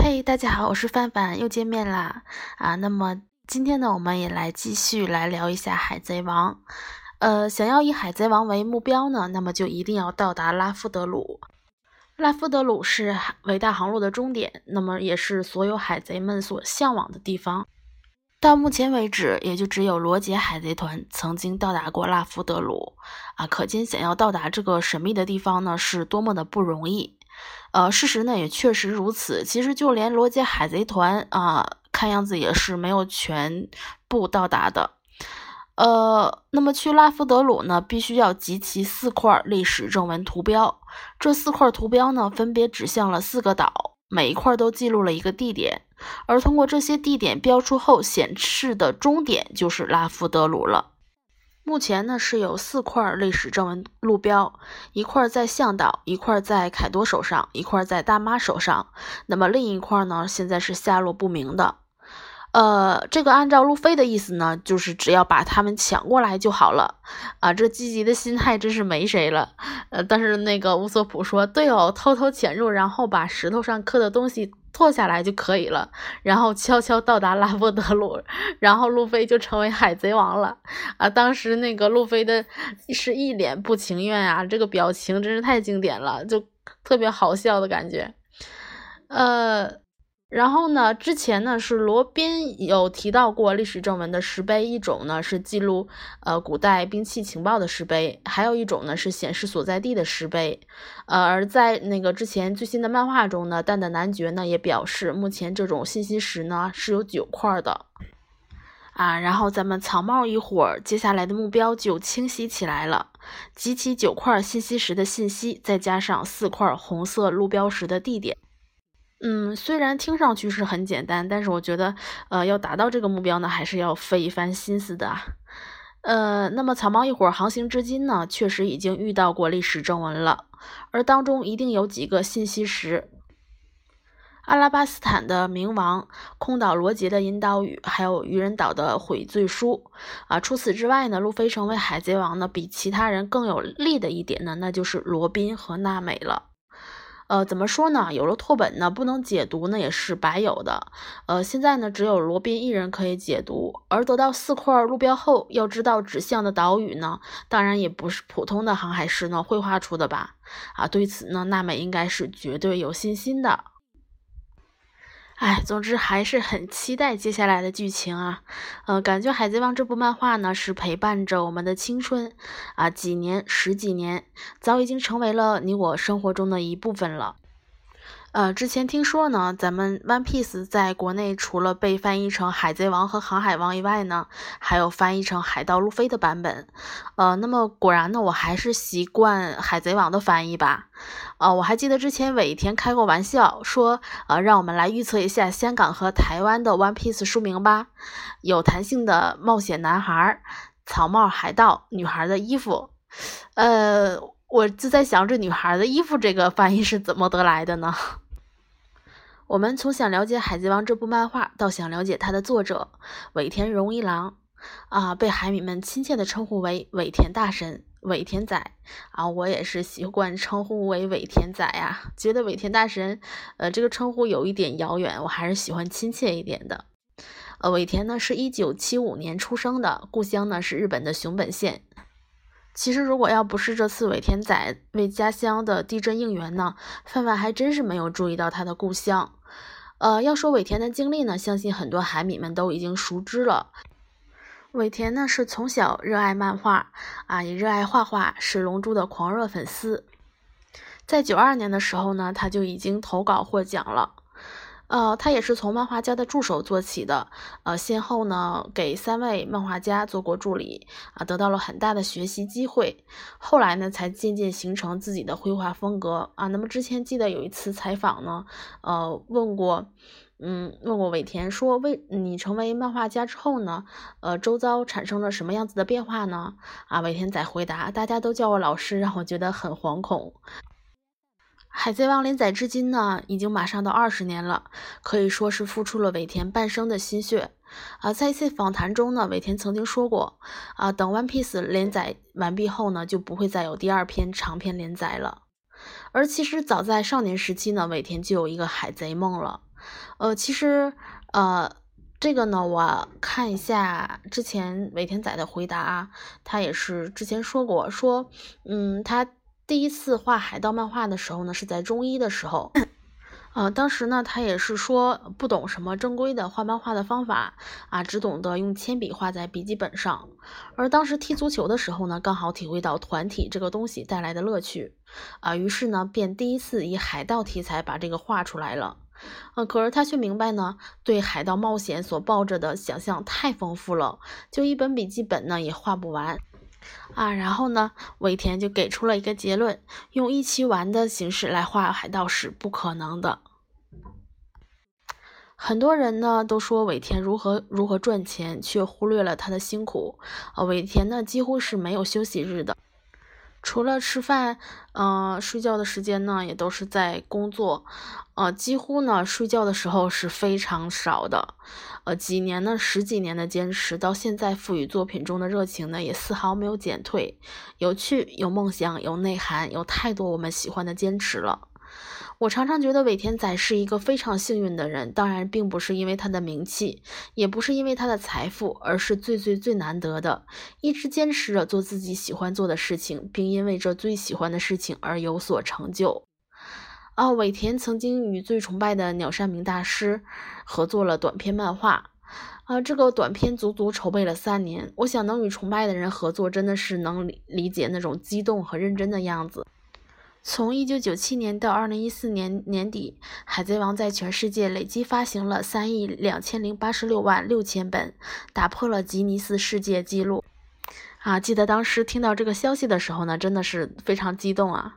嘿，大家好，我是范范，又见面啦啊！那么今天呢，我们也来继续来聊一下《海贼王》。呃，想要以《海贼王》为目标呢，那么就一定要到达拉夫德鲁。拉夫德鲁是伟大航路的终点，那么也是所有海贼们所向往的地方。到目前为止，也就只有罗杰海贼团曾经到达过拉夫德鲁啊，可见想要到达这个神秘的地方呢，是多么的不容易。呃，事实呢也确实如此。其实就连罗杰海贼团啊，看样子也是没有全部到达的。呃，那么去拉夫德鲁呢，必须要集齐四块历史正文图标。这四块图标呢，分别指向了四个岛，每一块都记录了一个地点。而通过这些地点标出后显示的终点，就是拉夫德鲁了。目前呢是有四块历史正文路标，一块在向导，一块在凯多手上，一块在大妈手上。那么另一块呢，现在是下落不明的。呃，这个按照路飞的意思呢，就是只要把他们抢过来就好了啊！这积极的心态真是没谁了。呃，但是那个乌索普说，对哦，偷偷潜入，然后把石头上刻的东西拓下来就可以了，然后悄悄到达拉波德鲁，然后路飞就成为海贼王了啊！当时那个路飞的是一脸不情愿啊，这个表情真是太经典了，就特别好笑的感觉。呃。然后呢，之前呢是罗宾有提到过历史正文的石碑，一种呢是记录呃古代兵器情报的石碑，还有一种呢是显示所在地的石碑。呃，而在那个之前最新的漫画中呢，蛋蛋男爵呢也表示，目前这种信息石呢是有九块的啊。然后咱们草帽一伙儿接下来的目标就清晰起来了，集齐九块信息石的信息，再加上四块红色路标石的地点。嗯，虽然听上去是很简单，但是我觉得，呃，要达到这个目标呢，还是要费一番心思的。呃，那么草帽一伙航行至今呢，确实已经遇到过历史正文了，而当中一定有几个信息石：阿拉巴斯坦的冥王、空岛罗杰的引导语，还有愚人岛的悔罪书。啊，除此之外呢，路飞成为海贼王呢，比其他人更有利的一点呢，那就是罗宾和娜美了。呃，怎么说呢？有了拓本呢，不能解读呢，也是白有的。呃，现在呢，只有罗宾一人可以解读。而得到四块路标后，要知道指向的岛屿呢，当然也不是普通的航海师呢绘画出的吧？啊，对此呢，娜美应该是绝对有信心的。哎，总之还是很期待接下来的剧情啊！呃，感觉《海贼王》这部漫画呢，是陪伴着我们的青春啊，几年、十几年，早已经成为了你我生活中的一部分了。呃，之前听说呢，咱们 One Piece 在国内除了被翻译成海贼王和航海王以外呢，还有翻译成海盗路飞的版本。呃，那么果然呢，我还是习惯海贼王的翻译吧。呃，我还记得之前尾田开过玩笑说，呃，让我们来预测一下香港和台湾的 One Piece 书名吧。有弹性的冒险男孩、草帽海盗、女孩的衣服。呃。我就在想，这女孩的衣服这个翻译是怎么得来的呢？我们从想了解《海贼王》这部漫画，到想了解它的作者尾田荣一郎，啊，被海迷们亲切的称呼为尾田大神、尾田仔，啊，我也是习惯称呼为尾田仔呀。觉得尾田大神，呃，这个称呼有一点遥远，我还是喜欢亲切一点的。呃，尾田呢是一九七五年出生的，故乡呢是日本的熊本县。其实，如果要不是这次尾田仔为家乡的地震应援呢，范范还真是没有注意到他的故乡。呃，要说尾田的经历呢，相信很多海米们都已经熟知了。尾田呢是从小热爱漫画啊，也热爱画画，是龙珠的狂热粉丝。在九二年的时候呢，他就已经投稿获奖了。呃，他也是从漫画家的助手做起的，呃，先后呢给三位漫画家做过助理，啊，得到了很大的学习机会。后来呢，才渐渐形成自己的绘画风格啊。那么之前记得有一次采访呢，呃，问过，嗯，问过尾田说，为你成为漫画家之后呢，呃，周遭产生了什么样子的变化呢？啊，尾田仔回答，大家都叫我老师，让我觉得很惶恐。海贼王连载至今呢，已经马上到二十年了，可以说是付出了尾田半生的心血。啊，在一次访谈中呢，尾田曾经说过，啊，等 One Piece 连载完毕后呢，就不会再有第二篇长篇连载了。而其实早在少年时期呢，尾田就有一个海贼梦了。呃，其实呃。这个呢，我看一下之前尾田仔的回答啊，他也是之前说过，说，嗯，他第一次画海盗漫画的时候呢，是在中一的时候，呃，当时呢，他也是说不懂什么正规的画漫画的方法啊，只懂得用铅笔画在笔记本上，而当时踢足球的时候呢，刚好体会到团体这个东西带来的乐趣，啊，于是呢，便第一次以海盗题材把这个画出来了。呃，可是他却明白呢，对海盗冒险所抱着的想象太丰富了，就一本笔记本呢也画不完啊。然后呢，尾田就给出了一个结论：用一期完的形式来画海盗是不可能的。很多人呢都说尾田如何如何赚钱，却忽略了他的辛苦。呃，尾田呢几乎是没有休息日的。除了吃饭，呃，睡觉的时间呢，也都是在工作，呃，几乎呢，睡觉的时候是非常少的，呃，几年呢，十几年的坚持，到现在赋予作品中的热情呢，也丝毫没有减退，有趣，有梦想，有内涵，有太多我们喜欢的坚持了。我常常觉得尾田仔是一个非常幸运的人，当然并不是因为他的名气，也不是因为他的财富，而是最最最难得的，一直坚持着做自己喜欢做的事情，并因为这最喜欢的事情而有所成就。啊，尾田曾经与最崇拜的鸟山明大师合作了短篇漫画，啊，这个短片足足筹备了三年。我想能与崇拜的人合作，真的是能理理解那种激动和认真的样子。从一九九七年到二零一四年年底，《海贼王》在全世界累计发行了三亿两千零八十六万六千本，打破了吉尼斯世界纪录。啊，记得当时听到这个消息的时候呢，真的是非常激动啊。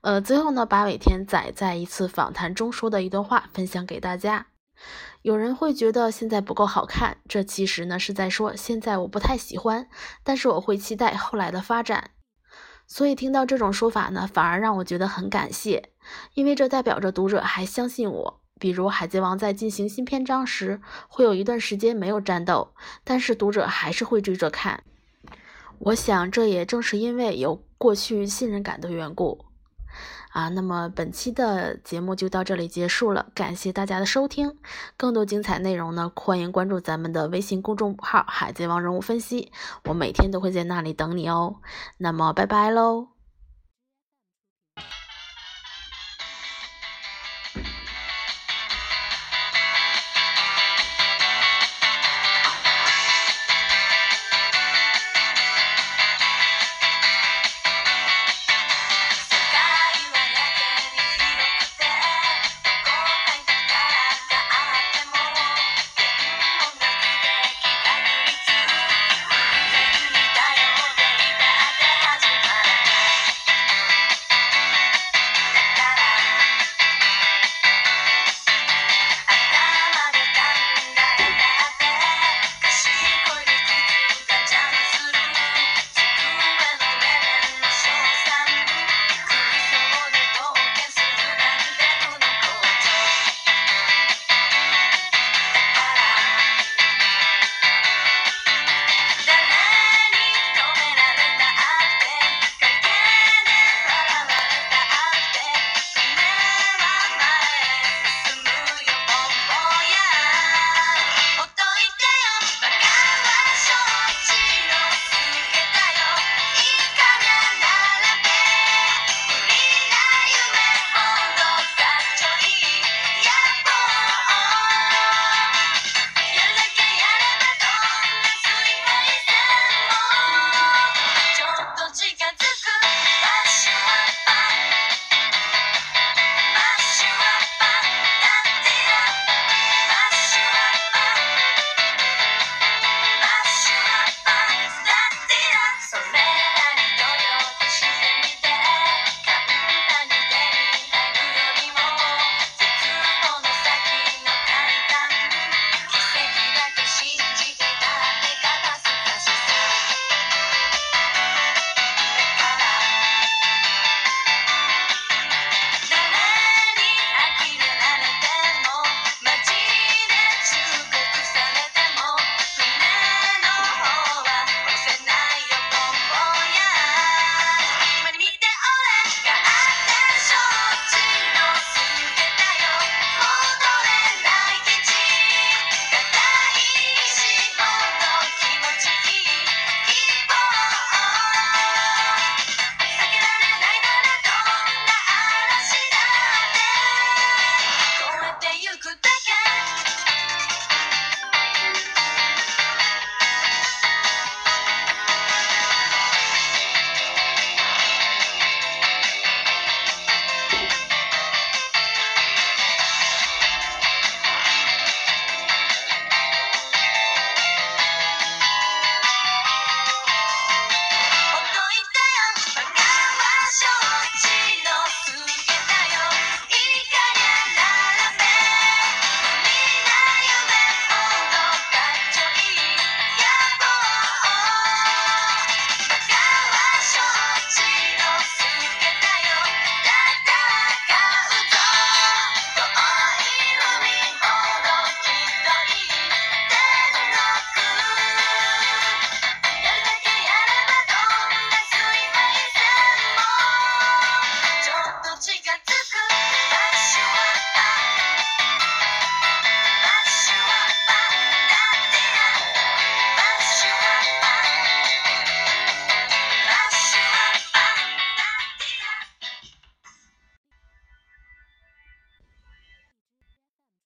呃，最后呢，把尾田仔在一次访谈中说的一段话分享给大家。有人会觉得现在不够好看，这其实呢是在说现在我不太喜欢，但是我会期待后来的发展。所以听到这种说法呢，反而让我觉得很感谢，因为这代表着读者还相信我。比如《海贼王》在进行新篇章时，会有一段时间没有战斗，但是读者还是会追着看。我想这也正是因为有过去信任感的缘故。啊，那么本期的节目就到这里结束了，感谢大家的收听。更多精彩内容呢，欢迎关注咱们的微信公众号“海贼王人物分析”，我每天都会在那里等你哦。那么，拜拜喽。